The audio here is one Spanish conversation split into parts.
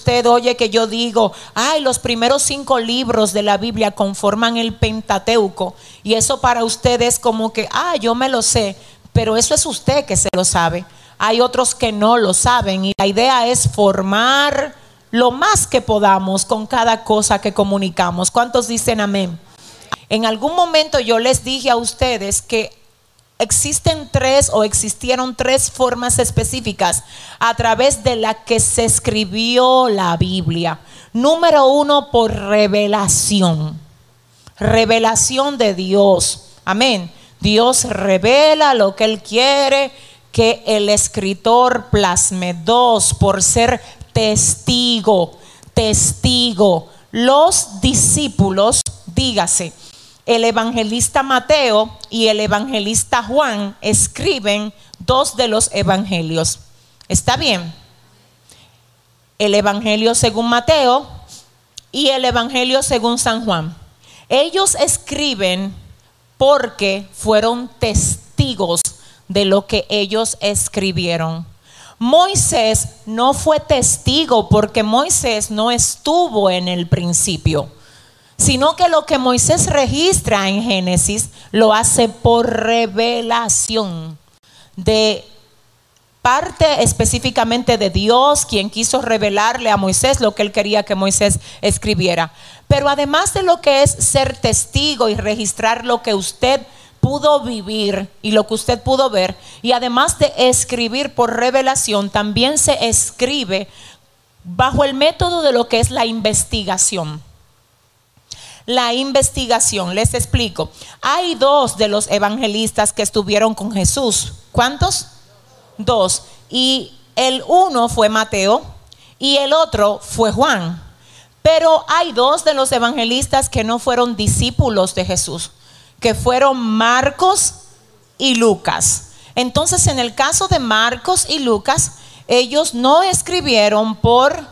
usted oye que yo digo, ay, los primeros cinco libros de la Biblia conforman el Pentateuco. Y eso para usted es como que, ah, yo me lo sé, pero eso es usted que se lo sabe. Hay otros que no lo saben y la idea es formar lo más que podamos con cada cosa que comunicamos. ¿Cuántos dicen amén? En algún momento yo les dije a ustedes que existen tres o existieron tres formas específicas a través de la que se escribió la Biblia. Número uno, por revelación. Revelación de Dios. Amén. Dios revela lo que Él quiere que el escritor plasme. Dos, por ser testigo. Testigo. Los discípulos, dígase, el evangelista Mateo y el evangelista Juan escriben dos de los evangelios. ¿Está bien? El evangelio según Mateo y el evangelio según San Juan. Ellos escriben porque fueron testigos de lo que ellos escribieron. Moisés no fue testigo porque Moisés no estuvo en el principio sino que lo que Moisés registra en Génesis lo hace por revelación de parte específicamente de Dios, quien quiso revelarle a Moisés lo que él quería que Moisés escribiera. Pero además de lo que es ser testigo y registrar lo que usted pudo vivir y lo que usted pudo ver, y además de escribir por revelación, también se escribe bajo el método de lo que es la investigación la investigación. Les explico. Hay dos de los evangelistas que estuvieron con Jesús. ¿Cuántos? Dos. Y el uno fue Mateo y el otro fue Juan. Pero hay dos de los evangelistas que no fueron discípulos de Jesús, que fueron Marcos y Lucas. Entonces, en el caso de Marcos y Lucas, ellos no escribieron por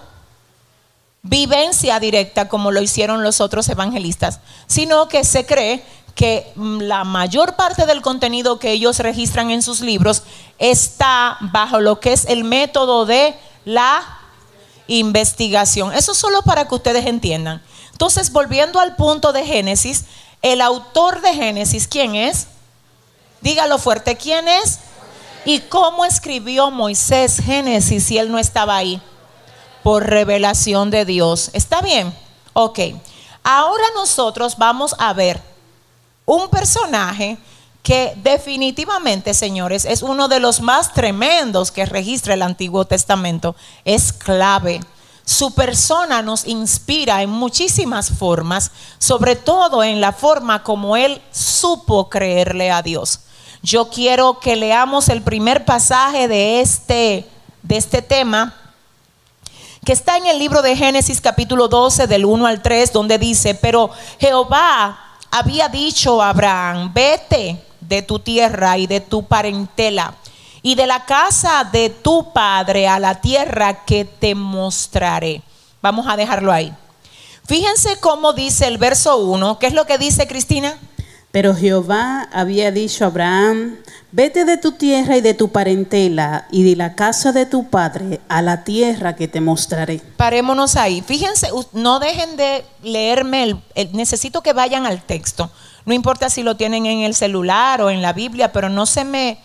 vivencia directa como lo hicieron los otros evangelistas, sino que se cree que mm, la mayor parte del contenido que ellos registran en sus libros está bajo lo que es el método de la investigación. Eso solo para que ustedes entiendan. Entonces, volviendo al punto de Génesis, el autor de Génesis, ¿quién es? Dígalo fuerte, ¿quién es? ¿Y cómo escribió Moisés Génesis si él no estaba ahí? Por revelación de Dios. ¿Está bien? Ok. Ahora nosotros vamos a ver un personaje que definitivamente, señores, es uno de los más tremendos que registra el Antiguo Testamento. Es clave. Su persona nos inspira en muchísimas formas, sobre todo en la forma como él supo creerle a Dios. Yo quiero que leamos el primer pasaje de este, de este tema que está en el libro de Génesis capítulo 12 del 1 al 3, donde dice, pero Jehová había dicho a Abraham, vete de tu tierra y de tu parentela y de la casa de tu padre a la tierra que te mostraré. Vamos a dejarlo ahí. Fíjense cómo dice el verso 1. ¿Qué es lo que dice Cristina? Pero Jehová había dicho a Abraham, vete de tu tierra y de tu parentela y de la casa de tu padre a la tierra que te mostraré. Parémonos ahí. Fíjense, no dejen de leerme, el, necesito que vayan al texto. No importa si lo tienen en el celular o en la Biblia, pero no se me...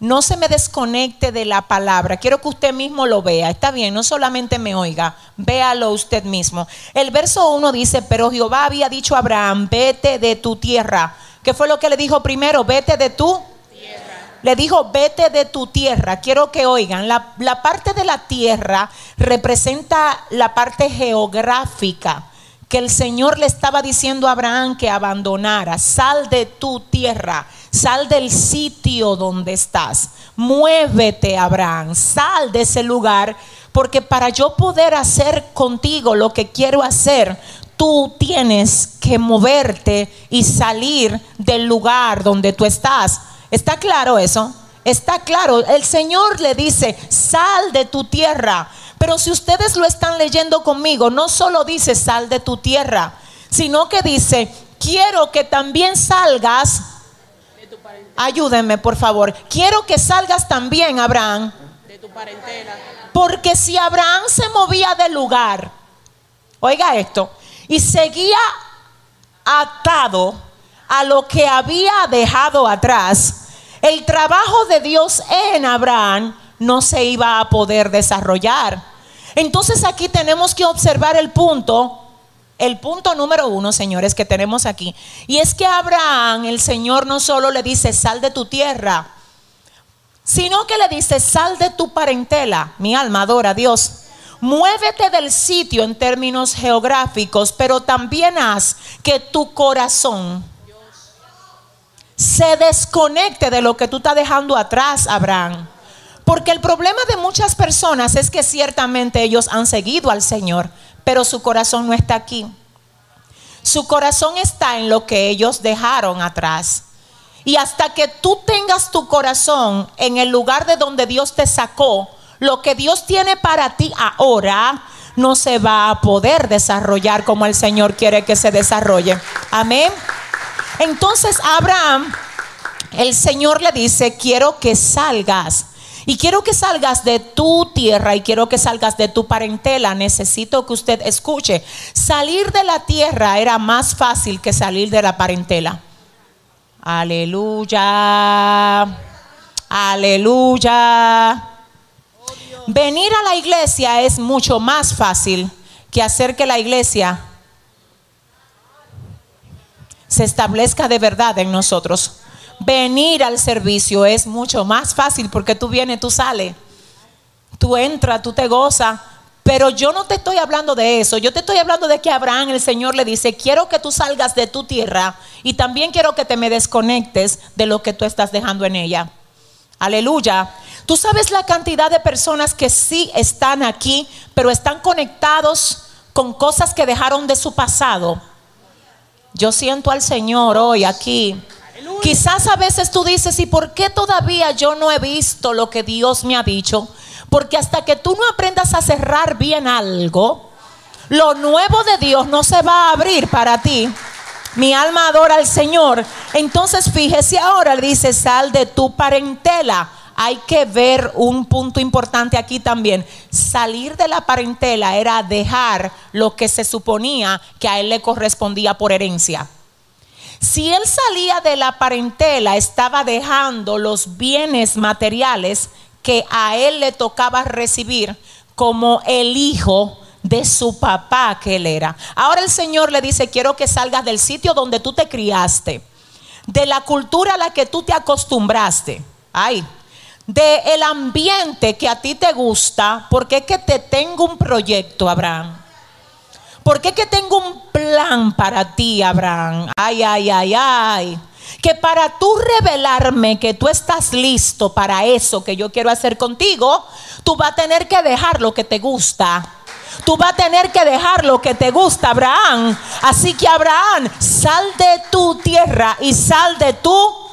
No se me desconecte de la palabra. Quiero que usted mismo lo vea. Está bien, no solamente me oiga, véalo usted mismo. El verso 1 dice, pero Jehová había dicho a Abraham, vete de tu tierra ¿Qué fue lo que le dijo primero? Vete de tu tierra. Le dijo, vete de tu tierra. Quiero que oigan, la, la parte de la tierra representa la parte geográfica que el Señor le estaba diciendo a Abraham que abandonara. Sal de tu tierra, sal del sitio donde estás. Muévete, Abraham, sal de ese lugar, porque para yo poder hacer contigo lo que quiero hacer, tú tienes que moverte y salir del lugar donde tú estás. ¿Está claro eso? Está claro. El Señor le dice, sal de tu tierra. Pero si ustedes lo están leyendo conmigo, no solo dice sal de tu tierra, sino que dice, quiero que también salgas. Ayúdenme, por favor. Quiero que salgas también, Abraham, De tu parentela. Porque si Abraham se movía del lugar, oiga esto, y seguía atado a lo que había dejado atrás, el trabajo de Dios en Abraham no se iba a poder desarrollar. Entonces aquí tenemos que observar el punto, el punto número uno, señores, que tenemos aquí. Y es que Abraham el Señor no solo le dice, sal de tu tierra, sino que le dice, sal de tu parentela. Mi alma adora a Dios. Muévete del sitio en términos geográficos, pero también haz que tu corazón se desconecte de lo que tú estás dejando atrás, Abraham. Porque el problema de muchas personas es que ciertamente ellos han seguido al Señor, pero su corazón no está aquí. Su corazón está en lo que ellos dejaron atrás. Y hasta que tú tengas tu corazón en el lugar de donde Dios te sacó, lo que Dios tiene para ti ahora no se va a poder desarrollar como el Señor quiere que se desarrolle. Amén. Entonces Abraham, el Señor le dice, quiero que salgas y quiero que salgas de tu tierra y quiero que salgas de tu parentela. Necesito que usted escuche. Salir de la tierra era más fácil que salir de la parentela. Aleluya. Aleluya. Venir a la iglesia es mucho más fácil que hacer que la iglesia se establezca de verdad en nosotros venir al servicio es mucho más fácil porque tú vienes, tú sales, tú entras, tú te gozas. Pero yo no te estoy hablando de eso, yo te estoy hablando de que Abraham, el Señor le dice, quiero que tú salgas de tu tierra y también quiero que te me desconectes de lo que tú estás dejando en ella. Aleluya. Tú sabes la cantidad de personas que sí están aquí, pero están conectados con cosas que dejaron de su pasado. Yo siento al Señor hoy aquí Quizás a veces tú dices, ¿y por qué todavía yo no he visto lo que Dios me ha dicho? Porque hasta que tú no aprendas a cerrar bien algo, lo nuevo de Dios no se va a abrir para ti. Mi alma adora al Señor. Entonces fíjese ahora, dice, sal de tu parentela. Hay que ver un punto importante aquí también. Salir de la parentela era dejar lo que se suponía que a él le correspondía por herencia. Si él salía de la parentela, estaba dejando los bienes materiales que a él le tocaba recibir como el hijo de su papá que él era. Ahora el Señor le dice, quiero que salgas del sitio donde tú te criaste, de la cultura a la que tú te acostumbraste. Ay, de el ambiente que a ti te gusta, porque es que te tengo un proyecto, Abraham. Porque es que tengo un plan para ti, Abraham. Ay, ay, ay, ay. Que para tú revelarme que tú estás listo para eso que yo quiero hacer contigo, tú vas a tener que dejar lo que te gusta. Tú vas a tener que dejar lo que te gusta, Abraham. Así que Abraham, sal de tu tierra y sal de tu...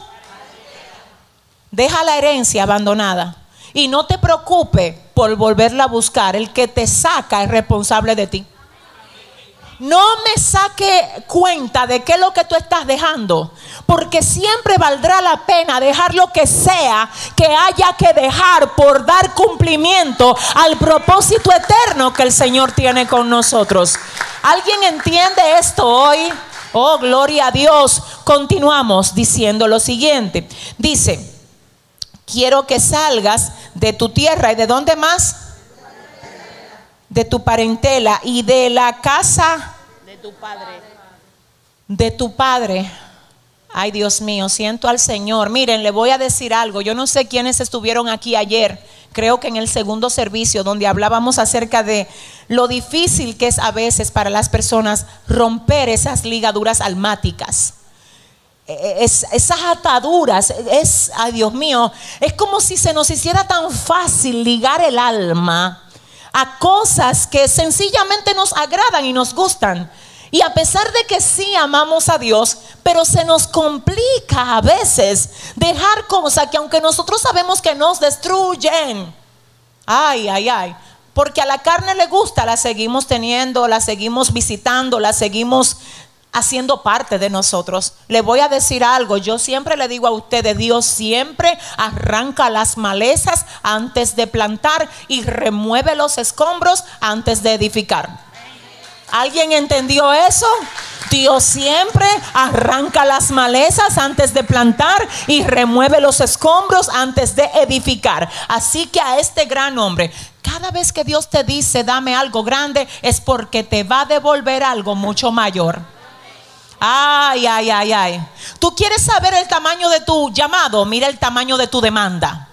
Deja la herencia abandonada. Y no te preocupes por volverla a buscar. El que te saca es responsable de ti no me saque cuenta de qué es lo que tú estás dejando. Porque siempre valdrá la pena dejar lo que sea que haya que dejar por dar cumplimiento al propósito eterno que el Señor tiene con nosotros. ¿Alguien entiende esto hoy? Oh, gloria a Dios. Continuamos diciendo lo siguiente. Dice, quiero que salgas de tu tierra y de dónde más? de tu parentela y de la casa de tu padre. De tu padre. Ay, Dios mío, siento al Señor. Miren, le voy a decir algo. Yo no sé quiénes estuvieron aquí ayer. Creo que en el segundo servicio, donde hablábamos acerca de lo difícil que es a veces para las personas romper esas ligaduras almáticas. E, e, esas ataduras, es, ay Dios mío, es como si se nos hiciera tan fácil ligar el alma a cosas que sencillamente nos agradan y nos gustan. Y a pesar de que sí amamos a Dios, pero se nos complica a veces dejar cosas que aunque nosotros sabemos que nos destruyen, ay, ay, ay, porque a la carne le gusta, la seguimos teniendo, la seguimos visitando, la seguimos haciendo parte de nosotros. Le voy a decir algo, yo siempre le digo a ustedes, Dios siempre arranca las malezas antes de plantar y remueve los escombros antes de edificar. ¿Alguien entendió eso? Dios siempre arranca las malezas antes de plantar y remueve los escombros antes de edificar. Así que a este gran hombre, cada vez que Dios te dice dame algo grande, es porque te va a devolver algo mucho mayor. Ay, ay, ay, ay. ¿Tú quieres saber el tamaño de tu llamado? Mira el tamaño de tu demanda.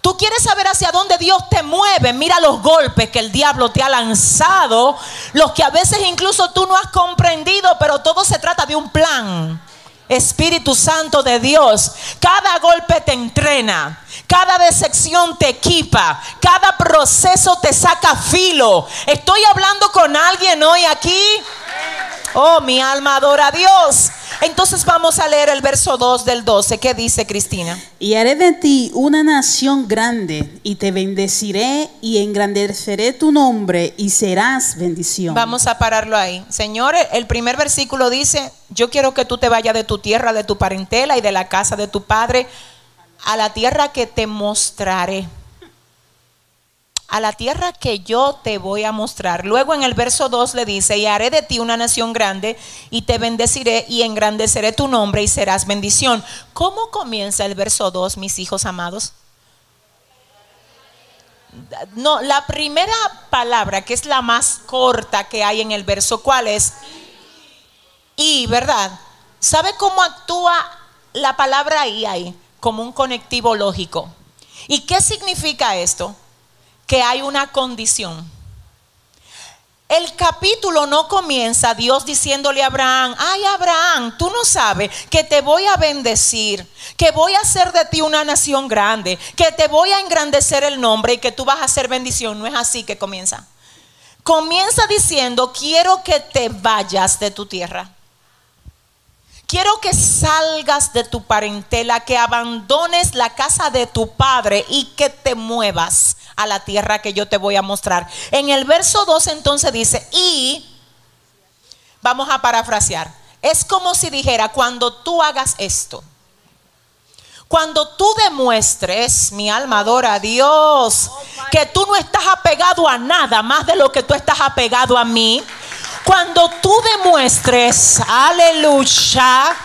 Tú quieres saber hacia dónde Dios te mueve. Mira los golpes que el diablo te ha lanzado. Los que a veces incluso tú no has comprendido, pero todo se trata de un plan. Espíritu Santo de Dios, cada golpe te entrena, cada decepción te equipa, cada proceso te saca filo. Estoy hablando con alguien hoy aquí. Oh, mi alma adora a Dios. Entonces vamos a leer el verso 2 del 12. ¿Qué dice Cristina? Y haré de ti una nación grande y te bendeciré y engrandeceré tu nombre y serás bendición. Vamos a pararlo ahí. Señor, el primer versículo dice, yo quiero que tú te vayas de tu tierra, de tu parentela y de la casa de tu padre a la tierra que te mostraré a la tierra que yo te voy a mostrar. Luego en el verso 2 le dice, y haré de ti una nación grande y te bendeciré y engrandeceré tu nombre y serás bendición. ¿Cómo comienza el verso 2, mis hijos amados? No, la primera palabra, que es la más corta que hay en el verso, ¿cuál es? Y, ¿verdad? ¿Sabe cómo actúa la palabra y ahí? Como un conectivo lógico. ¿Y qué significa esto? Que hay una condición. El capítulo no comienza Dios diciéndole a Abraham, ay Abraham, tú no sabes que te voy a bendecir, que voy a hacer de ti una nación grande, que te voy a engrandecer el nombre y que tú vas a hacer bendición. No es así que comienza. Comienza diciendo, quiero que te vayas de tu tierra. Quiero que salgas de tu parentela, que abandones la casa de tu padre y que te muevas a la tierra que yo te voy a mostrar. En el verso 2 entonces dice, y vamos a parafrasear, es como si dijera, cuando tú hagas esto, cuando tú demuestres, mi alma adora a Dios, que tú no estás apegado a nada más de lo que tú estás apegado a mí, cuando tú demuestres, aleluya,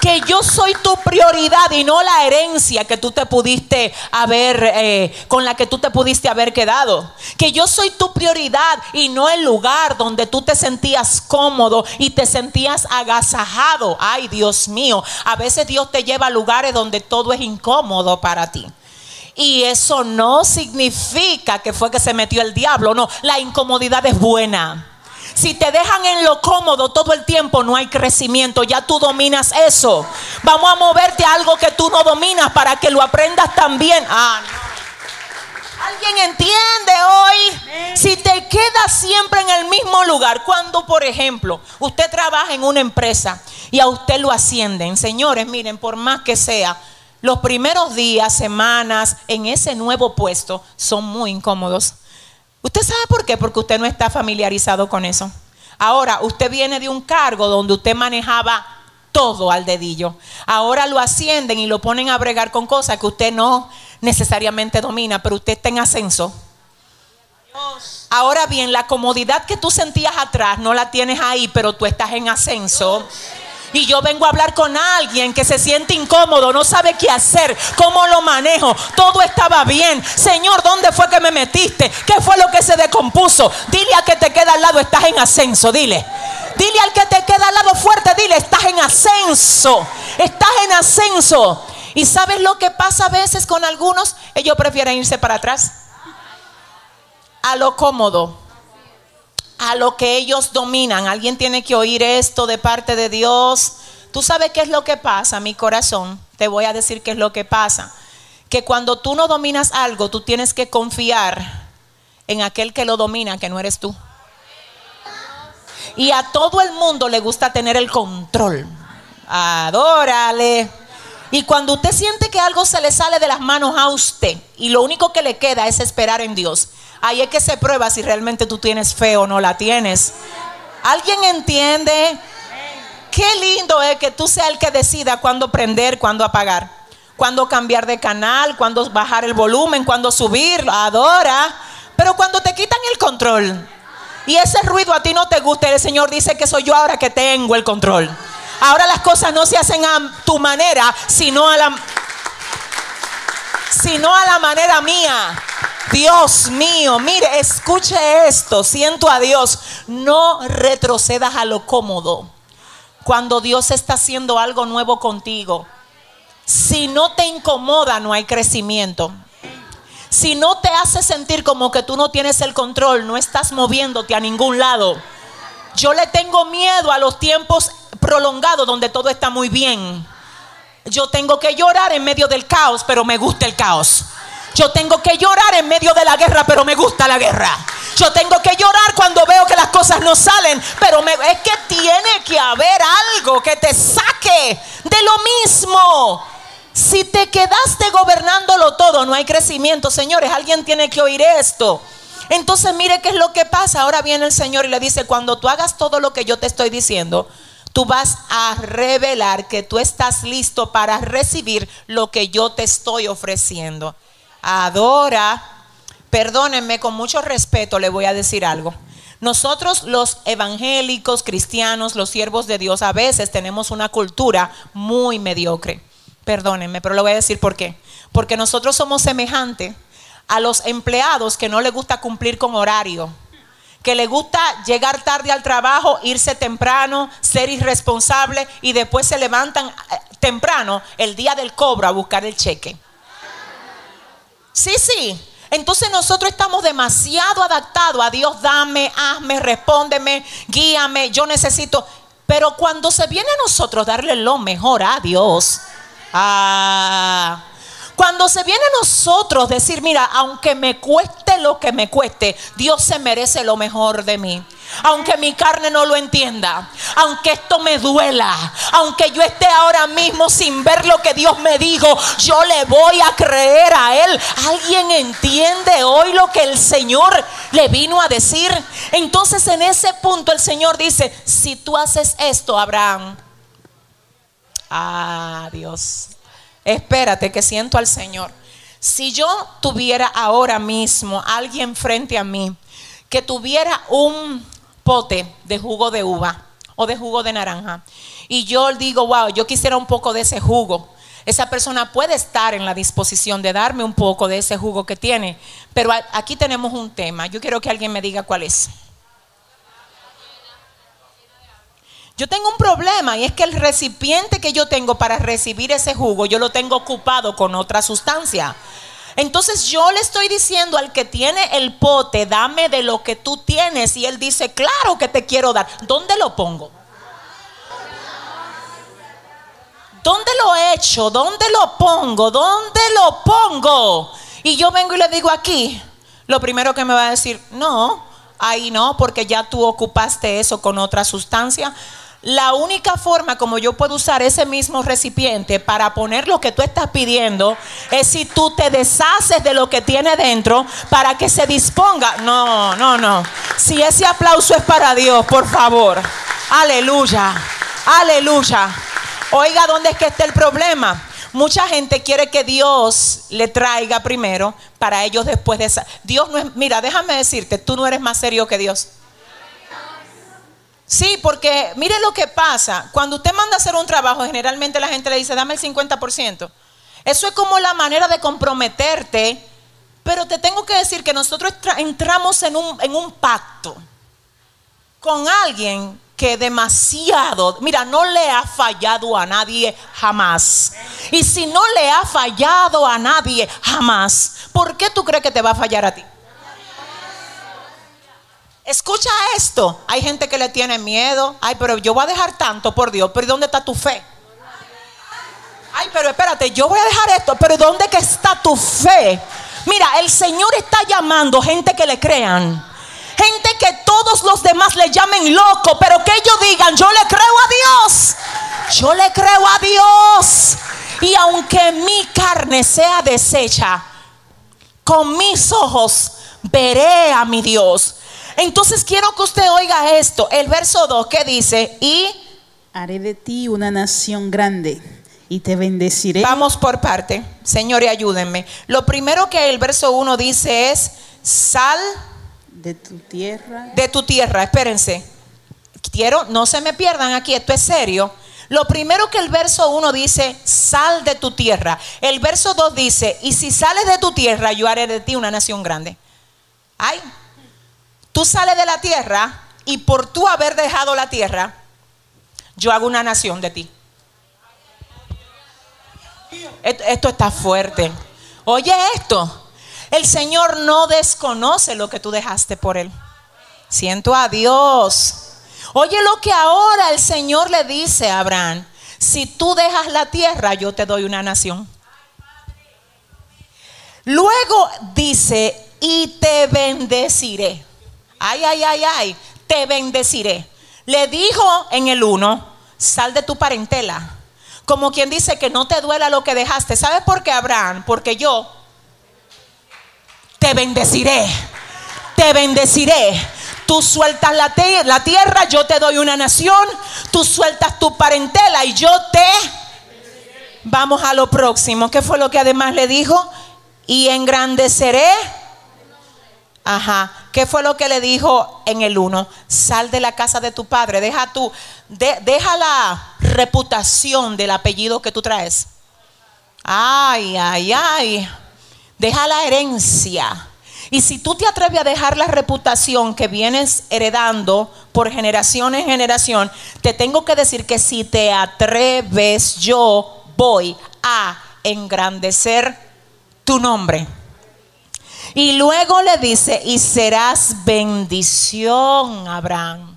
que yo soy tu prioridad y no la herencia que tú te pudiste haber, eh, con la que tú te pudiste haber quedado. Que yo soy tu prioridad y no el lugar donde tú te sentías cómodo y te sentías agasajado. Ay, Dios mío, a veces Dios te lleva a lugares donde todo es incómodo para ti. Y eso no significa que fue que se metió el diablo, no, la incomodidad es buena. Si te dejan en lo cómodo todo el tiempo, no hay crecimiento. Ya tú dominas eso. Vamos a moverte a algo que tú no dominas para que lo aprendas también. Ah, ¿Alguien entiende hoy? Si te quedas siempre en el mismo lugar, cuando por ejemplo usted trabaja en una empresa y a usted lo ascienden, señores, miren, por más que sea, los primeros días, semanas en ese nuevo puesto son muy incómodos. ¿Usted sabe por qué? Porque usted no está familiarizado con eso. Ahora, usted viene de un cargo donde usted manejaba todo al dedillo. Ahora lo ascienden y lo ponen a bregar con cosas que usted no necesariamente domina, pero usted está en ascenso. Ahora bien, la comodidad que tú sentías atrás no la tienes ahí, pero tú estás en ascenso y yo vengo a hablar con alguien que se siente incómodo, no sabe qué hacer, cómo lo manejo, todo estaba bien. Señor, ¿dónde fue que me metiste? ¿Qué fue lo que se decompuso? Dile al que te queda al lado, estás en ascenso, dile. Dile al que te queda al lado fuerte, dile, estás en ascenso, estás en ascenso. ¿Y sabes lo que pasa a veces con algunos? Ellos prefieren irse para atrás. A lo cómodo a lo que ellos dominan. Alguien tiene que oír esto de parte de Dios. Tú sabes qué es lo que pasa, mi corazón. Te voy a decir qué es lo que pasa. Que cuando tú no dominas algo, tú tienes que confiar en aquel que lo domina, que no eres tú. Y a todo el mundo le gusta tener el control. Adórale. Y cuando usted siente que algo se le sale de las manos a usted y lo único que le queda es esperar en Dios, Ahí es que se prueba si realmente tú tienes fe o no la tienes. ¿Alguien entiende? Qué lindo es que tú seas el que decida cuándo prender, cuándo apagar, cuándo cambiar de canal, cuándo bajar el volumen, cuándo subir, adora. Pero cuando te quitan el control y ese ruido a ti no te gusta, el Señor dice que soy yo ahora que tengo el control. Ahora las cosas no se hacen a tu manera, sino a la sino a la manera mía. Dios mío, mire, escuche esto, siento a Dios, no retrocedas a lo cómodo. Cuando Dios está haciendo algo nuevo contigo, si no te incomoda, no hay crecimiento. Si no te hace sentir como que tú no tienes el control, no estás moviéndote a ningún lado. Yo le tengo miedo a los tiempos prolongados donde todo está muy bien. Yo tengo que llorar en medio del caos, pero me gusta el caos. Yo tengo que llorar en medio de la guerra, pero me gusta la guerra. Yo tengo que llorar cuando veo que las cosas no salen, pero me, es que tiene que haber algo que te saque de lo mismo. Si te quedaste gobernándolo todo, no hay crecimiento, señores. Alguien tiene que oír esto. Entonces mire qué es lo que pasa. Ahora viene el Señor y le dice, cuando tú hagas todo lo que yo te estoy diciendo, tú vas a revelar que tú estás listo para recibir lo que yo te estoy ofreciendo. Adora, perdónenme con mucho respeto, le voy a decir algo. Nosotros los evangélicos, cristianos, los siervos de Dios, a veces tenemos una cultura muy mediocre. Perdónenme, pero le voy a decir por qué. Porque nosotros somos semejantes a los empleados que no les gusta cumplir con horario que le gusta llegar tarde al trabajo, irse temprano, ser irresponsable y después se levantan eh, temprano el día del cobro a buscar el cheque. Sí, sí. Entonces nosotros estamos demasiado adaptados a Dios, dame, hazme, respóndeme, guíame, yo necesito. Pero cuando se viene a nosotros darle lo mejor a Dios, ah, cuando se viene a nosotros decir, mira, aunque me cueste lo que me cueste, Dios se merece lo mejor de mí. Aunque mi carne no lo entienda, aunque esto me duela, aunque yo esté ahora mismo sin ver lo que Dios me dijo, yo le voy a creer a Él. ¿Alguien entiende hoy lo que el Señor le vino a decir? Entonces en ese punto el Señor dice, si tú haces esto, Abraham, ah, Dios, espérate que siento al Señor. Si yo tuviera ahora mismo alguien frente a mí que tuviera un pote de jugo de uva o de jugo de naranja y yo digo, wow, yo quisiera un poco de ese jugo, esa persona puede estar en la disposición de darme un poco de ese jugo que tiene, pero aquí tenemos un tema. Yo quiero que alguien me diga cuál es. Yo tengo un problema y es que el recipiente que yo tengo para recibir ese jugo, yo lo tengo ocupado con otra sustancia. Entonces yo le estoy diciendo al que tiene el pote, dame de lo que tú tienes. Y él dice, claro que te quiero dar. ¿Dónde lo pongo? ¿Dónde lo he hecho? ¿Dónde lo pongo? ¿Dónde lo pongo? Y yo vengo y le digo aquí, lo primero que me va a decir, no, ahí no, porque ya tú ocupaste eso con otra sustancia. La única forma como yo puedo usar ese mismo recipiente para poner lo que tú estás pidiendo es si tú te deshaces de lo que tiene dentro para que se disponga. No, no, no. Si ese aplauso es para Dios, por favor. Aleluya. Aleluya. Oiga, ¿dónde es que está el problema? Mucha gente quiere que Dios le traiga primero para ellos después de. Dios no es, mira, déjame decirte, tú no eres más serio que Dios. Sí, porque mire lo que pasa. Cuando usted manda a hacer un trabajo, generalmente la gente le dice, dame el 50%. Eso es como la manera de comprometerte. Pero te tengo que decir que nosotros entramos en un, en un pacto con alguien que demasiado, mira, no le ha fallado a nadie jamás. Y si no le ha fallado a nadie jamás, ¿por qué tú crees que te va a fallar a ti? Escucha esto. Hay gente que le tiene miedo. Ay, pero yo voy a dejar tanto por Dios. Pero ¿dónde está tu fe? Ay, pero espérate, yo voy a dejar esto. Pero ¿dónde está tu fe? Mira, el Señor está llamando gente que le crean. Gente que todos los demás le llamen loco, pero que ellos digan, yo le creo a Dios. Yo le creo a Dios. Y aunque mi carne sea deshecha, con mis ojos veré a mi Dios. Entonces quiero que usted oiga esto. El verso 2 que dice, y Haré de ti una nación grande y te bendeciré. Vamos por parte. Señor, y ayúdenme. Lo primero que el verso 1 dice es, sal de tu tierra. de tu tierra. Espérense. Quiero, no se me pierdan aquí, esto es serio. Lo primero que el verso 1 dice, sal de tu tierra. El verso 2 dice, y si sales de tu tierra, yo haré de ti una nación grande. Ay, tú sales de la tierra y por tú haber dejado la tierra, yo hago una nación de ti. Esto, esto está fuerte. Oye esto, el Señor no desconoce lo que tú dejaste por Él. Siento a Dios. Oye lo que ahora el Señor le dice a Abraham. Si tú dejas la tierra, yo te doy una nación. Luego dice, y te bendeciré. Ay, ay, ay, ay, te bendeciré. Le dijo en el 1, sal de tu parentela. Como quien dice que no te duela lo que dejaste. ¿Sabes por qué, Abraham? Porque yo te bendeciré. Te bendeciré. Tú sueltas la, la tierra, yo te doy una nación. Tú sueltas tu parentela y yo te... Vamos a lo próximo. ¿Qué fue lo que además le dijo? Y engrandeceré. Ajá. ¿Qué fue lo que le dijo en el 1? Sal de la casa de tu padre. Deja tu, de- deja la reputación del apellido que tú traes. Ay, ay, ay. Deja la herencia. Y si tú te atreves a dejar la reputación que vienes heredando por generación en generación, te tengo que decir que si te atreves, yo voy a engrandecer tu nombre. Y luego le dice, y serás bendición, Abraham.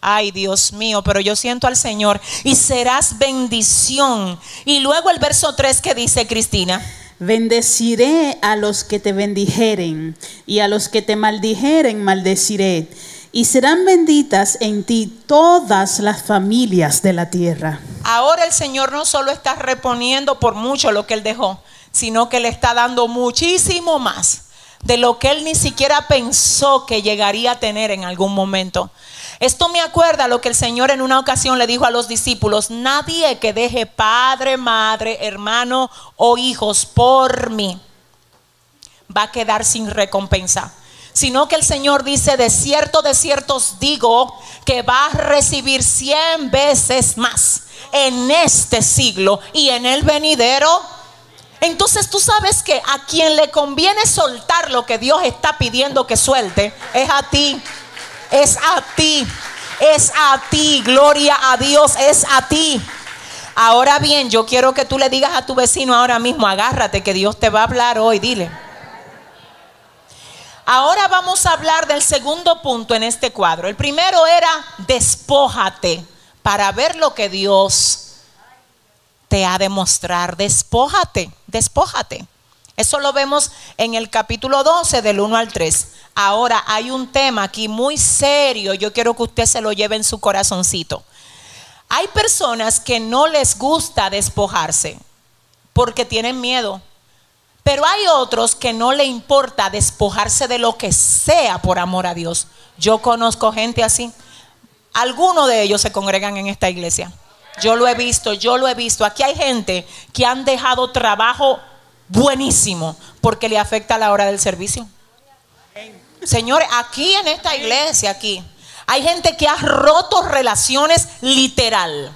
Ay, Dios mío, pero yo siento al Señor, y serás bendición. Y luego el verso 3 que dice Cristina, Bendeciré a los que te bendijeren y a los que te maldijeren maldeciré. Y serán benditas en ti todas las familias de la tierra. Ahora el Señor no solo está reponiendo por mucho lo que Él dejó, sino que le está dando muchísimo más de lo que Él ni siquiera pensó que llegaría a tener en algún momento. Esto me acuerda lo que el Señor en una ocasión le dijo a los discípulos, nadie que deje padre, madre, hermano o hijos por mí va a quedar sin recompensa. Sino que el Señor dice, de cierto, de cierto os digo que va a recibir cien veces más en este siglo y en el venidero. Entonces tú sabes que a quien le conviene soltar lo que Dios está pidiendo que suelte es a ti, es a ti, es a ti, gloria a Dios, es a ti. Ahora bien, yo quiero que tú le digas a tu vecino ahora mismo, agárrate que Dios te va a hablar hoy, dile. Ahora vamos a hablar del segundo punto en este cuadro. El primero era despójate para ver lo que Dios te ha de mostrar. Despójate, despójate. Eso lo vemos en el capítulo 12 del 1 al 3. Ahora hay un tema aquí muy serio. Yo quiero que usted se lo lleve en su corazoncito. Hay personas que no les gusta despojarse porque tienen miedo. Pero hay otros que no le importa despojarse de lo que sea por amor a Dios. Yo conozco gente así. Algunos de ellos se congregan en esta iglesia. Yo lo he visto, yo lo he visto. Aquí hay gente que han dejado trabajo buenísimo porque le afecta la hora del servicio. Señores, aquí en esta iglesia, aquí, hay gente que ha roto relaciones literal.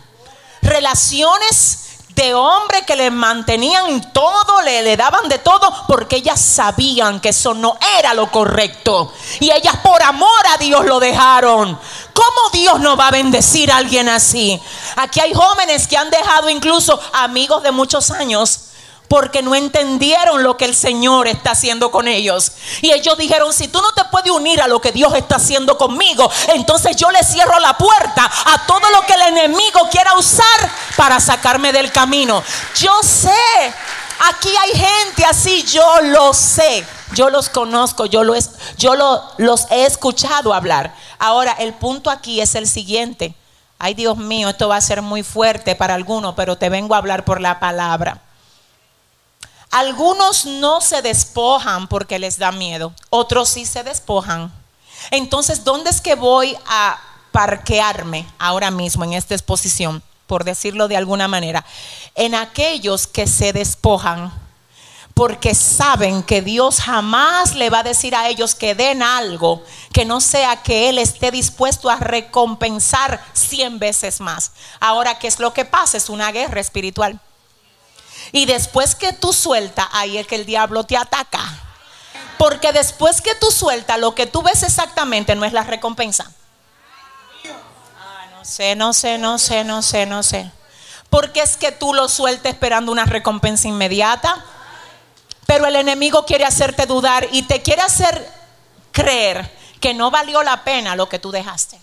Relaciones de hombre que le mantenían todo, le, le daban de todo, porque ellas sabían que eso no era lo correcto. Y ellas por amor a Dios lo dejaron. ¿Cómo Dios no va a bendecir a alguien así? Aquí hay jóvenes que han dejado incluso amigos de muchos años porque no entendieron lo que el Señor está haciendo con ellos. Y ellos dijeron, si tú no te puedes unir a lo que Dios está haciendo conmigo, entonces yo le cierro la puerta a todo lo que el enemigo quiera usar para sacarme del camino. Yo sé, aquí hay gente así, yo lo sé. Yo los conozco, yo, lo yo lo, los he escuchado hablar. Ahora, el punto aquí es el siguiente. Ay, Dios mío, esto va a ser muy fuerte para algunos, pero te vengo a hablar por la palabra. Algunos no se despojan porque les da miedo, otros sí se despojan. Entonces, ¿dónde es que voy a parquearme ahora mismo en esta exposición, por decirlo de alguna manera, en aquellos que se despojan porque saben que Dios jamás le va a decir a ellos que den algo que no sea que Él esté dispuesto a recompensar cien veces más. Ahora, ¿qué es lo que pasa? Es una guerra espiritual. Y después que tú sueltas, ahí es que el diablo te ataca. Porque después que tú sueltas, lo que tú ves exactamente no es la recompensa. Ah, no sé, no sé, no sé, no sé, no sé. Porque es que tú lo sueltas esperando una recompensa inmediata. Pero el enemigo quiere hacerte dudar y te quiere hacer creer que no valió la pena lo que tú dejaste.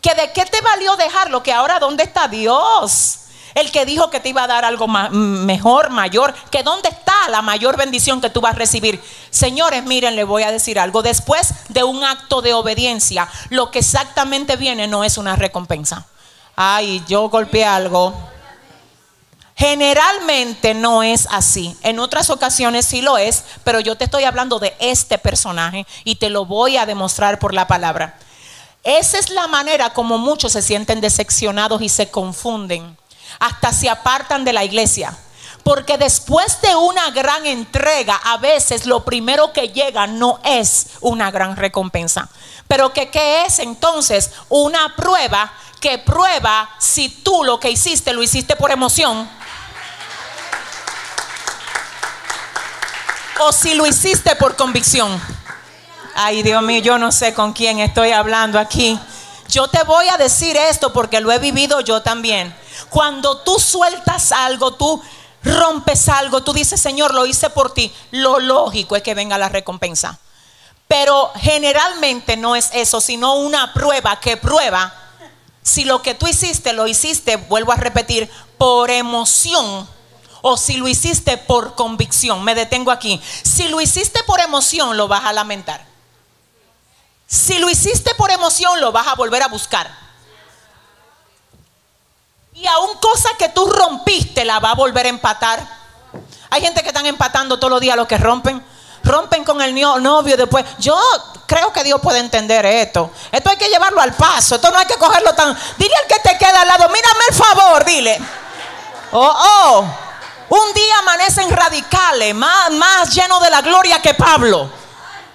Que de qué te valió dejarlo, que ahora dónde está Dios. El que dijo que te iba a dar algo mejor, mayor, que dónde está la mayor bendición que tú vas a recibir. Señores, miren, le voy a decir algo. Después de un acto de obediencia, lo que exactamente viene no es una recompensa. Ay, yo golpeé algo. Generalmente no es así. En otras ocasiones sí lo es, pero yo te estoy hablando de este personaje y te lo voy a demostrar por la palabra. Esa es la manera como muchos se sienten decepcionados y se confunden. Hasta se apartan de la iglesia. Porque después de una gran entrega, a veces lo primero que llega no es una gran recompensa. Pero que, ¿qué es entonces? Una prueba que prueba si tú lo que hiciste lo hiciste por emoción o si lo hiciste por convicción. Ay, Dios mío, yo no sé con quién estoy hablando aquí. Yo te voy a decir esto porque lo he vivido yo también. Cuando tú sueltas algo, tú rompes algo, tú dices, Señor, lo hice por ti. Lo lógico es que venga la recompensa. Pero generalmente no es eso, sino una prueba que prueba si lo que tú hiciste lo hiciste, vuelvo a repetir, por emoción o si lo hiciste por convicción. Me detengo aquí. Si lo hiciste por emoción, lo vas a lamentar. Si lo hiciste por emoción, lo vas a volver a buscar. Y aún cosa que tú rompiste, la va a volver a empatar. Hay gente que están empatando todos los días lo que rompen. Rompen con el novio después. Yo creo que Dios puede entender esto. Esto hay que llevarlo al paso. Esto no hay que cogerlo tan. Dile al que te queda al lado, mírame el favor, dile. Oh, oh. Un día amanecen radicales, más, más llenos de la gloria que Pablo,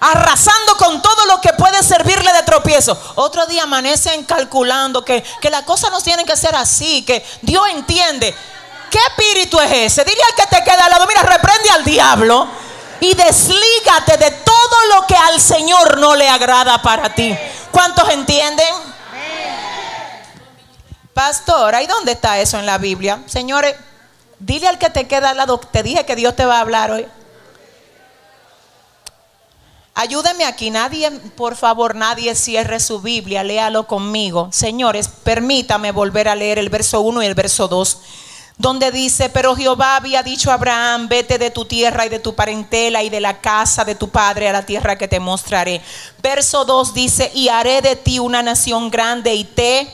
arrasando con todo lo que puede servirle de tropiezo. Otro día amanecen calculando que, que las cosas no tienen que ser así, que Dios entiende. ¿Qué espíritu es ese? Dile al que te queda al lado, mira, reprende al diablo y deslígate de todo lo que al Señor no le agrada para ti. ¿Cuántos entienden? Pastor, ¿ahí dónde está eso en la Biblia? Señores, Dile al que te queda al lado, te dije que Dios te va a hablar hoy. Ayúdeme aquí, nadie, por favor, nadie cierre su Biblia, léalo conmigo. Señores, permítame volver a leer el verso 1 y el verso 2, donde dice, pero Jehová había dicho a Abraham, vete de tu tierra y de tu parentela y de la casa de tu padre a la tierra que te mostraré. Verso 2 dice, y haré de ti una nación grande y te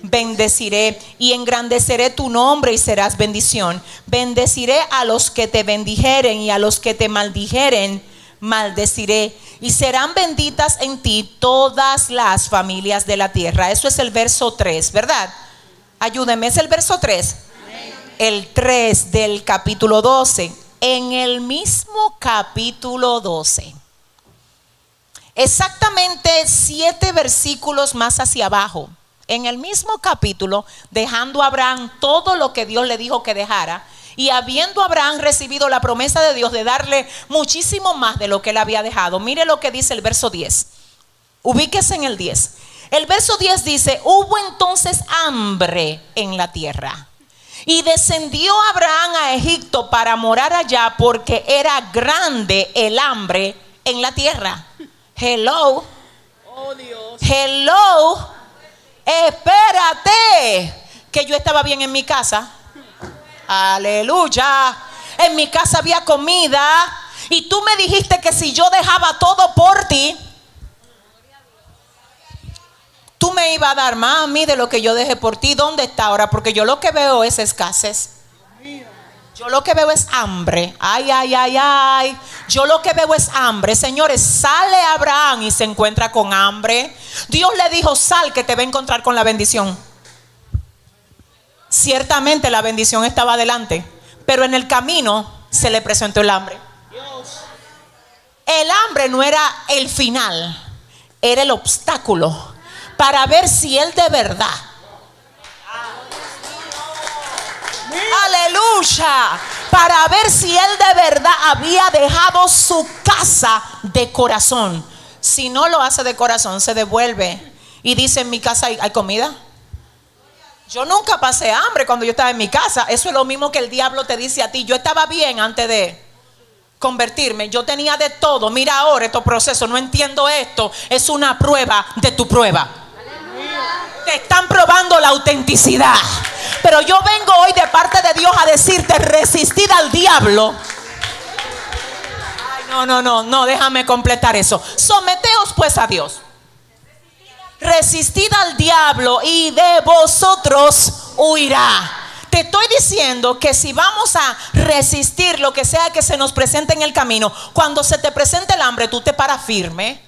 bendeciré y engrandeceré tu nombre y serás bendición. Bendeciré a los que te bendijeren y a los que te maldijeren, maldeciré. Y serán benditas en ti todas las familias de la tierra. Eso es el verso 3, ¿verdad? Ayúdeme, es el verso 3. El 3 del capítulo 12. En el mismo capítulo 12. Exactamente siete versículos más hacia abajo en el mismo capítulo, dejando a Abraham todo lo que Dios le dijo que dejara, y habiendo Abraham recibido la promesa de Dios de darle muchísimo más de lo que él había dejado, mire lo que dice el verso 10. Ubíquese en el 10. El verso 10 dice, hubo entonces hambre en la tierra. Y descendió Abraham a Egipto para morar allá porque era grande el hambre en la tierra. Hello. Oh Dios. Hello espérate, que yo estaba bien en mi casa. Aleluya. En mi casa había comida. Y tú me dijiste que si yo dejaba todo por ti, tú me ibas a dar más a mí de lo que yo dejé por ti. ¿Dónde está ahora? Porque yo lo que veo es escasez. Yo lo que veo es hambre. Ay, ay, ay, ay. Yo lo que veo es hambre. Señores, sale Abraham y se encuentra con hambre. Dios le dijo, sal que te va a encontrar con la bendición. Ciertamente la bendición estaba adelante, pero en el camino se le presentó el hambre. El hambre no era el final, era el obstáculo para ver si él de verdad Aleluya. Para ver si él de verdad había dejado su casa de corazón. Si no lo hace de corazón, se devuelve y dice, en mi casa hay, comida. Yo nunca pasé hambre cuando yo estaba en mi casa. Eso es lo mismo que el diablo te dice a ti. Yo estaba bien antes de convertirme. Yo tenía de todo. Mira ahora estos procesos. No entiendo esto. Es una prueba de tu prueba. Te están probando la autenticidad. Pero yo vengo hoy de parte de Dios a decirte, resistid al diablo. Ay, no, no, no, no, déjame completar eso. Someteos pues a Dios. Resistid al diablo y de vosotros huirá. Te estoy diciendo que si vamos a resistir lo que sea que se nos presente en el camino, cuando se te presente el hambre, tú te paras firme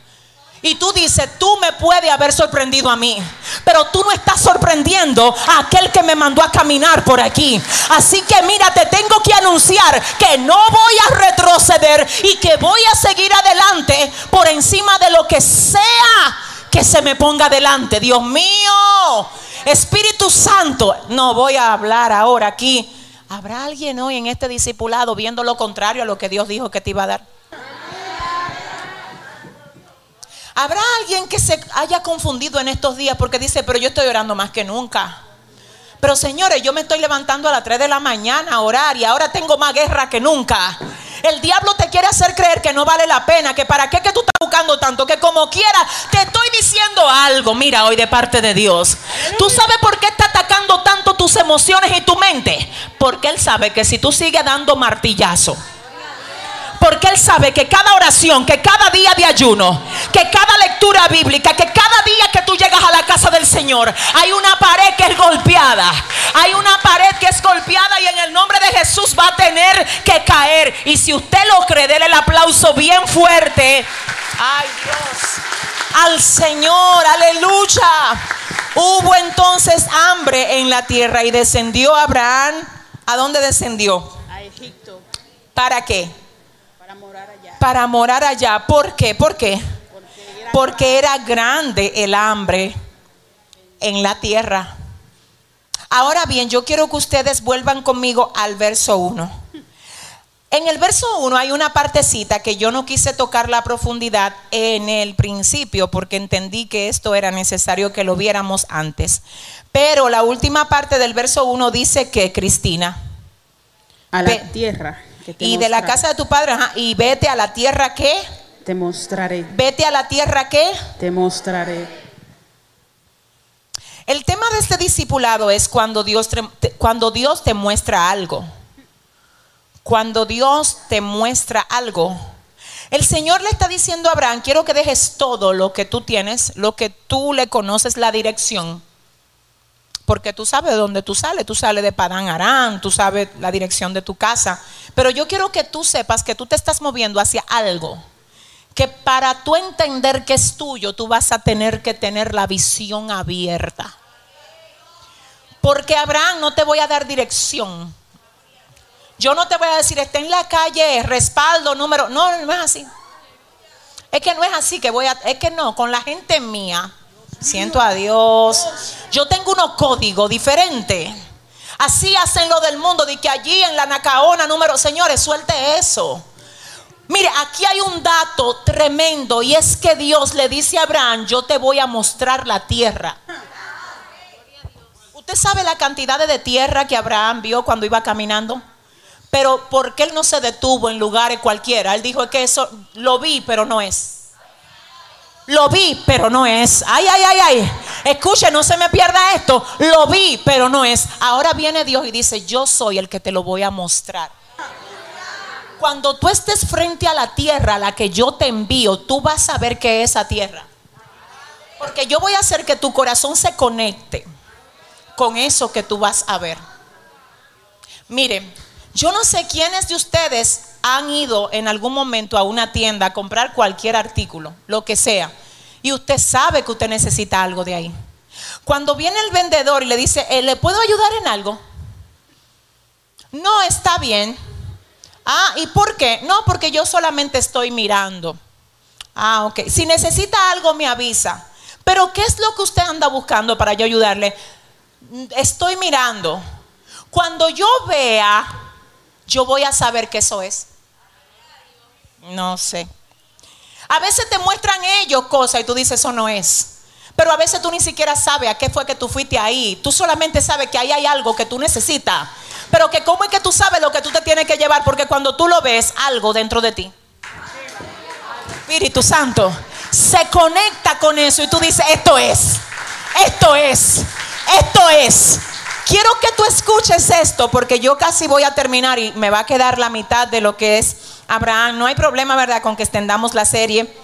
y tú dices, tú me puedes haber sorprendido a mí, pero tú no estás sorprendiendo a aquel que me mandó a caminar por aquí. Así que mira, te tengo que anunciar que no voy a retroceder y que voy a seguir adelante por encima de lo que sea que se me ponga delante. Dios mío, Espíritu Santo, no voy a hablar ahora aquí. ¿Habrá alguien hoy en este discipulado viendo lo contrario a lo que Dios dijo que te iba a dar? Habrá alguien que se haya confundido en estos días porque dice, pero yo estoy orando más que nunca. Pero señores, yo me estoy levantando a las 3 de la mañana a orar y ahora tengo más guerra que nunca. El diablo te quiere hacer creer que no vale la pena, que para qué que tú estás buscando tanto, que como quiera te estoy diciendo algo, mira hoy de parte de Dios. ¿Tú sabes por qué está atacando tanto tus emociones y tu mente? Porque Él sabe que si tú sigues dando martillazo, porque Él sabe que cada oración, que cada día de ayuno, que cada lectura bíblica, que cada día que tú llegas a la casa del Señor, hay una pared que es golpeada. Hay una pared que es golpeada y en el nombre de Jesús va a tener que caer. Y si usted lo cree, déle el aplauso bien fuerte. Ay Dios. Al Señor, aleluya. Hubo entonces hambre en la tierra y descendió Abraham. ¿A dónde descendió? A Egipto. ¿Para qué? Para morar allá. ¿Por qué? ¿Por qué? Porque era grande el hambre en la tierra. Ahora bien, yo quiero que ustedes vuelvan conmigo al verso 1. En el verso 1 hay una partecita que yo no quise tocar la profundidad en el principio porque entendí que esto era necesario que lo viéramos antes. Pero la última parte del verso 1 dice que Cristina. A la tierra y de la casa de tu padre, y vete a la tierra que te mostraré. Vete a la tierra que te mostraré. El tema de este discipulado es cuando Dios te, cuando Dios te muestra algo. Cuando Dios te muestra algo. El Señor le está diciendo a Abraham, quiero que dejes todo lo que tú tienes, lo que tú le conoces, la dirección porque tú sabes de dónde tú sales, tú sales de Padán Arán, tú sabes la dirección de tu casa, pero yo quiero que tú sepas que tú te estás moviendo hacia algo que para tú entender que es tuyo, tú vas a tener que tener la visión abierta. Porque Abraham no te voy a dar dirección. Yo no te voy a decir, está en la calle, respaldo, número. No, no es así. Es que no es así que voy a. Es que no, con la gente mía Siento a Dios. Yo tengo unos códigos diferentes. Así hacen lo del mundo, de que allí en la Nacaona, número, señores, suelte eso. Mire, aquí hay un dato tremendo y es que Dios le dice a Abraham, yo te voy a mostrar la tierra. Usted sabe la cantidad de tierra que Abraham vio cuando iba caminando. Pero ¿por qué él no se detuvo en lugares cualquiera? Él dijo que eso lo vi, pero no es. Lo vi, pero no es. Ay, ay, ay, ay. Escuche, no se me pierda esto. Lo vi, pero no es. Ahora viene Dios y dice, yo soy el que te lo voy a mostrar. Cuando tú estés frente a la tierra a la que yo te envío, tú vas a ver qué es esa tierra. Porque yo voy a hacer que tu corazón se conecte con eso que tú vas a ver. Mire, Yo no sé quiénes de ustedes han ido en algún momento a una tienda a comprar cualquier artículo, lo que sea, y usted sabe que usted necesita algo de ahí. Cuando viene el vendedor y le dice, eh, ¿le puedo ayudar en algo? No, está bien. Ah, ¿y por qué? No, porque yo solamente estoy mirando. Ah, ok. Si necesita algo, me avisa. Pero ¿qué es lo que usted anda buscando para yo ayudarle? Estoy mirando. Cuando yo vea, yo voy a saber que eso es. No sé. A veces te muestran ellos cosas y tú dices, eso no es. Pero a veces tú ni siquiera sabes a qué fue que tú fuiste ahí. Tú solamente sabes que ahí hay algo que tú necesitas. Pero que cómo es que tú sabes lo que tú te tienes que llevar. Porque cuando tú lo ves, algo dentro de ti. Espíritu Santo se conecta con eso y tú dices, esto es, esto es, esto es. Quiero que tú escuches esto porque yo casi voy a terminar y me va a quedar la mitad de lo que es Abraham. No hay problema, ¿verdad?, con que extendamos la serie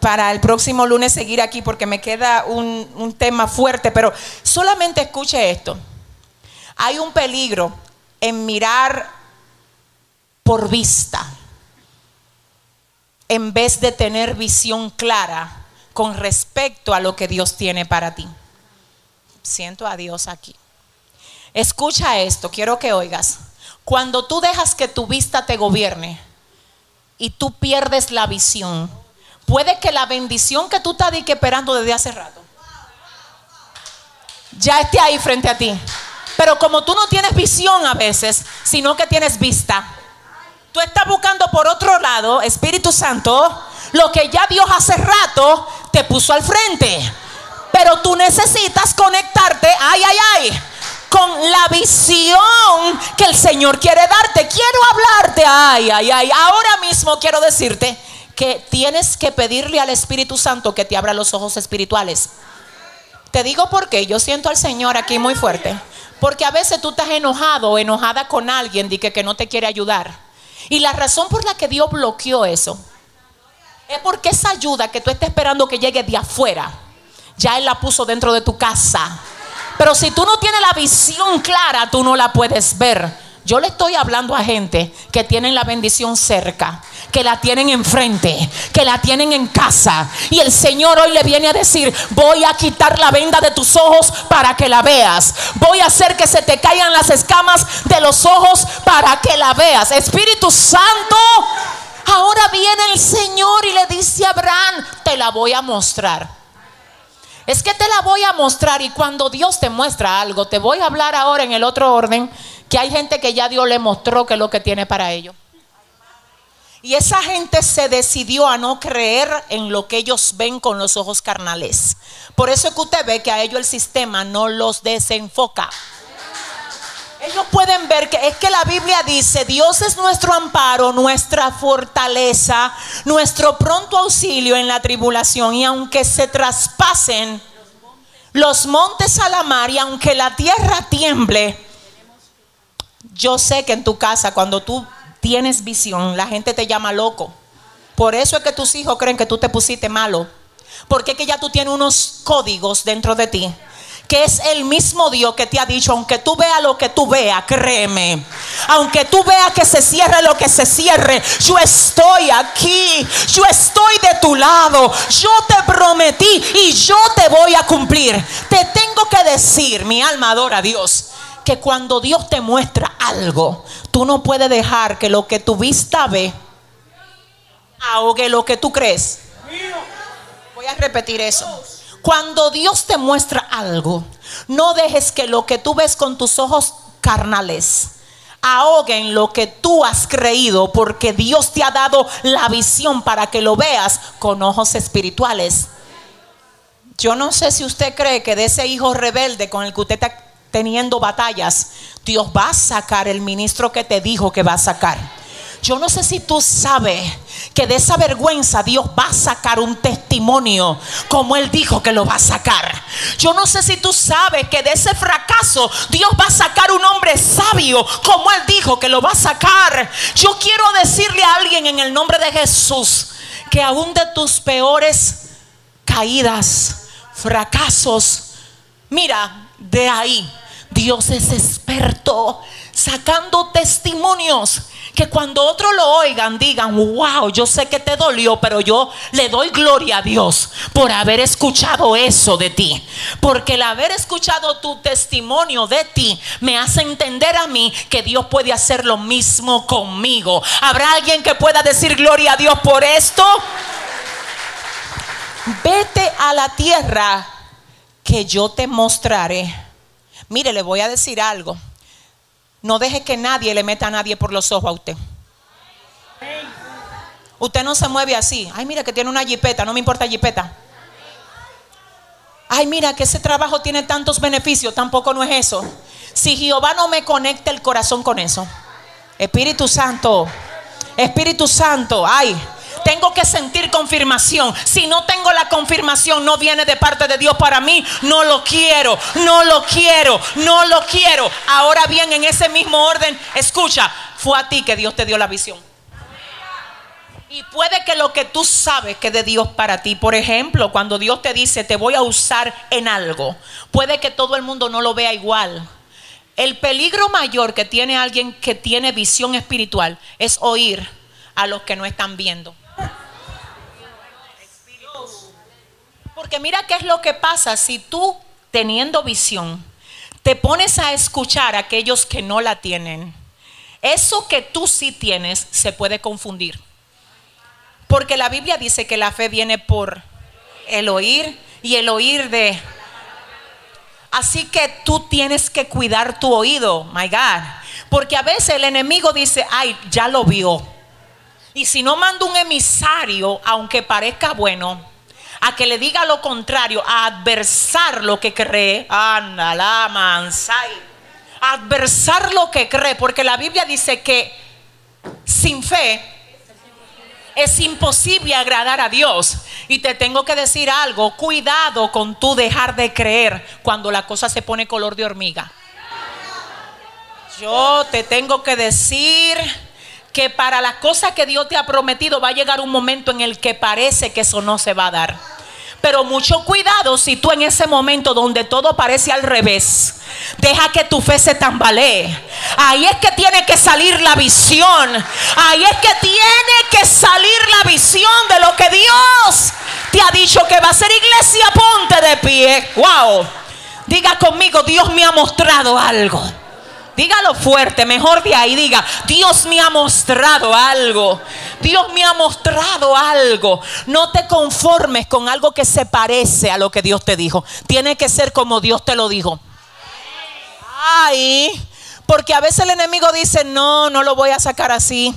para el próximo lunes seguir aquí porque me queda un, tema fuerte, pero solamente escuche esto. Hay un peligro en mirar por vista en vez de tener visión clara con respecto a lo que Dios tiene para ti. Siento a Dios aquí. Escucha esto, quiero que oigas. Cuando tú dejas que tu vista te gobierne y tú pierdes la visión, puede que la bendición que tú estás esperando desde hace rato ya esté ahí frente a ti. Pero como tú no tienes visión a veces, sino que tienes vista, Tú estás buscando por otro lado, Espíritu Santo, lo que ya Dios hace rato te puso al frente. Pero tú necesitas conectarte, ay, ay, ay, con la visión que el Señor quiere darte. Quiero hablarte, ay, ay, ay. Ahora mismo quiero decirte que tienes que pedirle al Espíritu Santo que te abra los ojos espirituales. Te digo porque yo siento al Señor aquí muy fuerte. Porque a veces tú estás enojado o enojada con alguien de que, que no te quiere ayudar. Y la razón por la que Dios bloqueó eso es porque esa ayuda que tú estás esperando que llegue de afuera, ya Él la puso dentro de tu casa. Pero si tú no tienes la visión clara, tú no la puedes ver. Yo le estoy hablando a gente que tienen la bendición cerca, que la tienen enfrente, que la tienen en casa. Y el Señor hoy le viene a decir, voy a quitar la venda de tus ojos para que la veas. Voy a hacer que se te caigan las escamas de los ojos para que la veas. Espíritu Santo, ahora viene el Señor y le dice a Abraham, te la voy a mostrar. Es que te la voy a mostrar y cuando Dios te muestra algo, te voy a hablar ahora en el otro orden que hay gente que ya Dios le mostró que es lo que tiene para ellos. Y esa gente se decidió a no creer en lo que ellos ven con los ojos carnales. Por eso es que usted ve que a ellos el sistema no los desenfoca. Ellos pueden ver que es que la Biblia dice, Dios es nuestro amparo, nuestra fortaleza, nuestro pronto auxilio en la tribulación. Y aunque se traspasen los montes a la mar y aunque la tierra tiemble, yo sé que en tu casa, cuando tú tienes visión, la gente te llama loco. Por eso es que tus hijos creen que tú te pusiste malo. Porque es que ya tú tienes unos códigos dentro de ti. Que es el mismo Dios que te ha dicho, aunque tú veas lo que tú veas, créeme. Aunque tú veas que se cierre lo que se cierre, yo estoy aquí. Yo estoy de tu lado. Yo te prometí y yo te voy a cumplir. Te tengo que decir, mi alma adora a Dios que cuando Dios te muestra algo, tú no puedes dejar que lo que tu vista ve ahogue lo que tú crees. Voy a repetir eso. Cuando Dios te muestra algo, no dejes que lo que tú ves con tus ojos carnales ahoguen lo que tú has creído, porque Dios te ha dado la visión para que lo veas con ojos espirituales. Yo no sé si usted cree que de ese hijo rebelde con el que usted está teniendo batallas, Dios va a sacar el ministro que te dijo que va a sacar. Yo no sé si tú sabes que de esa vergüenza Dios va a sacar un testimonio como Él dijo que lo va a sacar. Yo no sé si tú sabes que de ese fracaso Dios va a sacar un hombre sabio como Él dijo que lo va a sacar. Yo quiero decirle a alguien en el nombre de Jesús que aún de tus peores caídas, fracasos, mira, de ahí Dios es experto sacando testimonios que cuando otros lo oigan digan, wow, yo sé que te dolió, pero yo le doy gloria a Dios por haber escuchado eso de ti. Porque el haber escuchado tu testimonio de ti me hace entender a mí que Dios puede hacer lo mismo conmigo. ¿Habrá alguien que pueda decir gloria a Dios por esto? Vete a la tierra que yo te mostraré. Mire, le voy a decir algo. No deje que nadie le meta a nadie por los ojos a usted. Usted no se mueve así. Ay, mira que tiene una jipeta, no me importa jipeta. Ay, mira que ese trabajo tiene tantos beneficios, tampoco no es eso. Si Jehová no me conecta el corazón con eso. Espíritu Santo, Espíritu Santo, ay, tengo que sentir confirmación. Si no tengo la confirmación, no viene de parte de Dios para mí. No lo quiero, no lo quiero, no lo quiero. Ahora bien, en ese mismo orden, escucha, fue a ti que Dios te dio la visión. Y puede que lo que tú sabes que de Dios para ti, por ejemplo, cuando Dios te dice, te voy a usar en algo, puede que todo el mundo no lo vea igual. El peligro mayor que tiene alguien que tiene visión espiritual es oír a los que no están viendo. Porque mira qué es lo que pasa si tú, teniendo visión, te pones a escuchar a aquellos que no la tienen. Eso que tú sí tienes se puede confundir. Porque la Biblia dice que la fe viene por el oír y el oír de... Así que tú tienes que cuidar tu oído, my God. Porque a veces el enemigo dice, ay, ya lo vio. Y si no manda un emisario, aunque parezca bueno, a que le diga lo contrario, a adversar lo que cree, anda la adversar lo que cree, porque la Biblia dice que sin fe es imposible agradar a Dios. Y te tengo que decir algo, cuidado con tu dejar de creer cuando la cosa se pone color de hormiga. Yo te tengo que decir que para la cosa que Dios te ha prometido va a llegar un momento en el que parece que eso no se va a dar. Pero mucho cuidado si tú en ese momento donde todo parece al revés, deja que tu fe se tambalee. Ahí es que tiene que salir la visión. Ahí es que tiene que salir la visión de lo que Dios te ha dicho que va a ser iglesia. Ponte de pie. Wow. Diga conmigo, Dios me ha mostrado algo. Dígalo fuerte, mejor de ahí diga, Dios me ha mostrado algo. Dios me ha mostrado algo. No te conformes con algo que se parece a lo que Dios te dijo. Tiene que ser como Dios te lo dijo. Ay, porque a veces el enemigo dice, no, no lo voy a sacar así.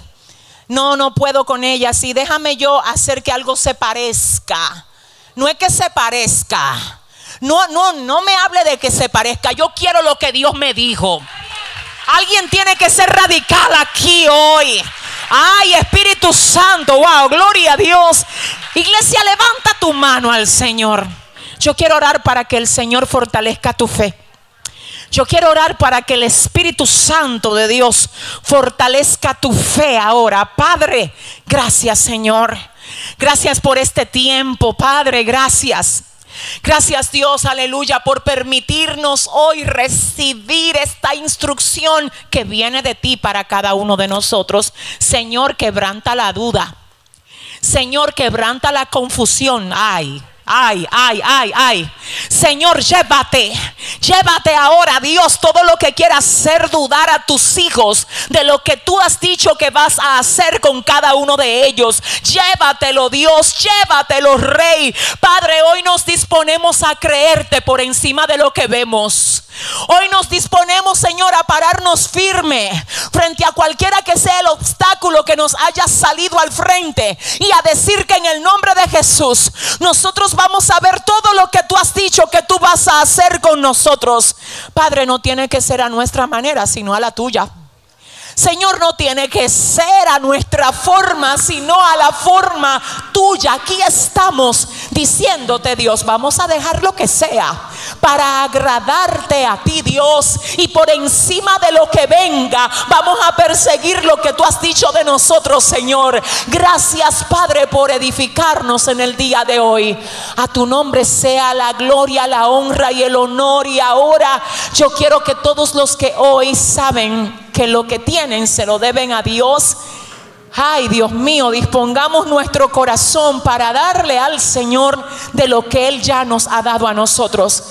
No, no puedo con ella así. Déjame yo hacer que algo se parezca. No es que se parezca. No, no, no me hable de que se parezca. Yo quiero lo que Dios me dijo. Alguien tiene que ser radical aquí hoy. Ay, Espíritu Santo, wow, gloria a Dios. Iglesia, levanta tu mano al Señor. Yo quiero orar para que el Señor fortalezca tu fe. Yo quiero orar para que el Espíritu Santo de Dios fortalezca tu fe ahora. Padre, gracias Señor. Gracias por este tiempo, Padre, gracias. Gracias Dios, aleluya, por permitirnos hoy recibir esta instrucción que viene de ti para cada uno de nosotros. Señor, quebranta la duda. Señor, quebranta la confusión. Ay, Ay, ay, ay, ay. Señor, llévate. Llévate ahora, Dios, todo lo que quiera hacer dudar a tus hijos de lo que tú has dicho que vas a hacer con cada uno de ellos. Llévatelo, Dios, llévatelo, Rey. Padre, hoy nos disponemos a creerte por encima de lo que vemos. Hoy nos disponemos, Señor, a pararnos firme frente a cualquiera que sea el obstáculo que nos haya salido al frente y a decir que en el nombre de Jesús nosotros vamos a ver todo lo que tú has dicho que tú vas a hacer con nosotros. Padre, no tiene que ser a nuestra manera, sino a la tuya. Señor, no tiene que ser a nuestra forma, sino a la forma tuya. Aquí estamos diciéndote, Dios, vamos a dejar lo que sea para agradarte a ti, Dios. Y por encima de lo que venga, vamos a perseguir lo que tú has dicho de nosotros, Señor. Gracias, Padre, por edificarnos en el día de hoy. A tu nombre sea la gloria, la honra y el honor. Y ahora yo quiero que todos los que hoy saben que lo que tienen se lo deben a Dios. Ay, Dios mío, dispongamos nuestro corazón para darle al Señor de lo que Él ya nos ha dado a nosotros.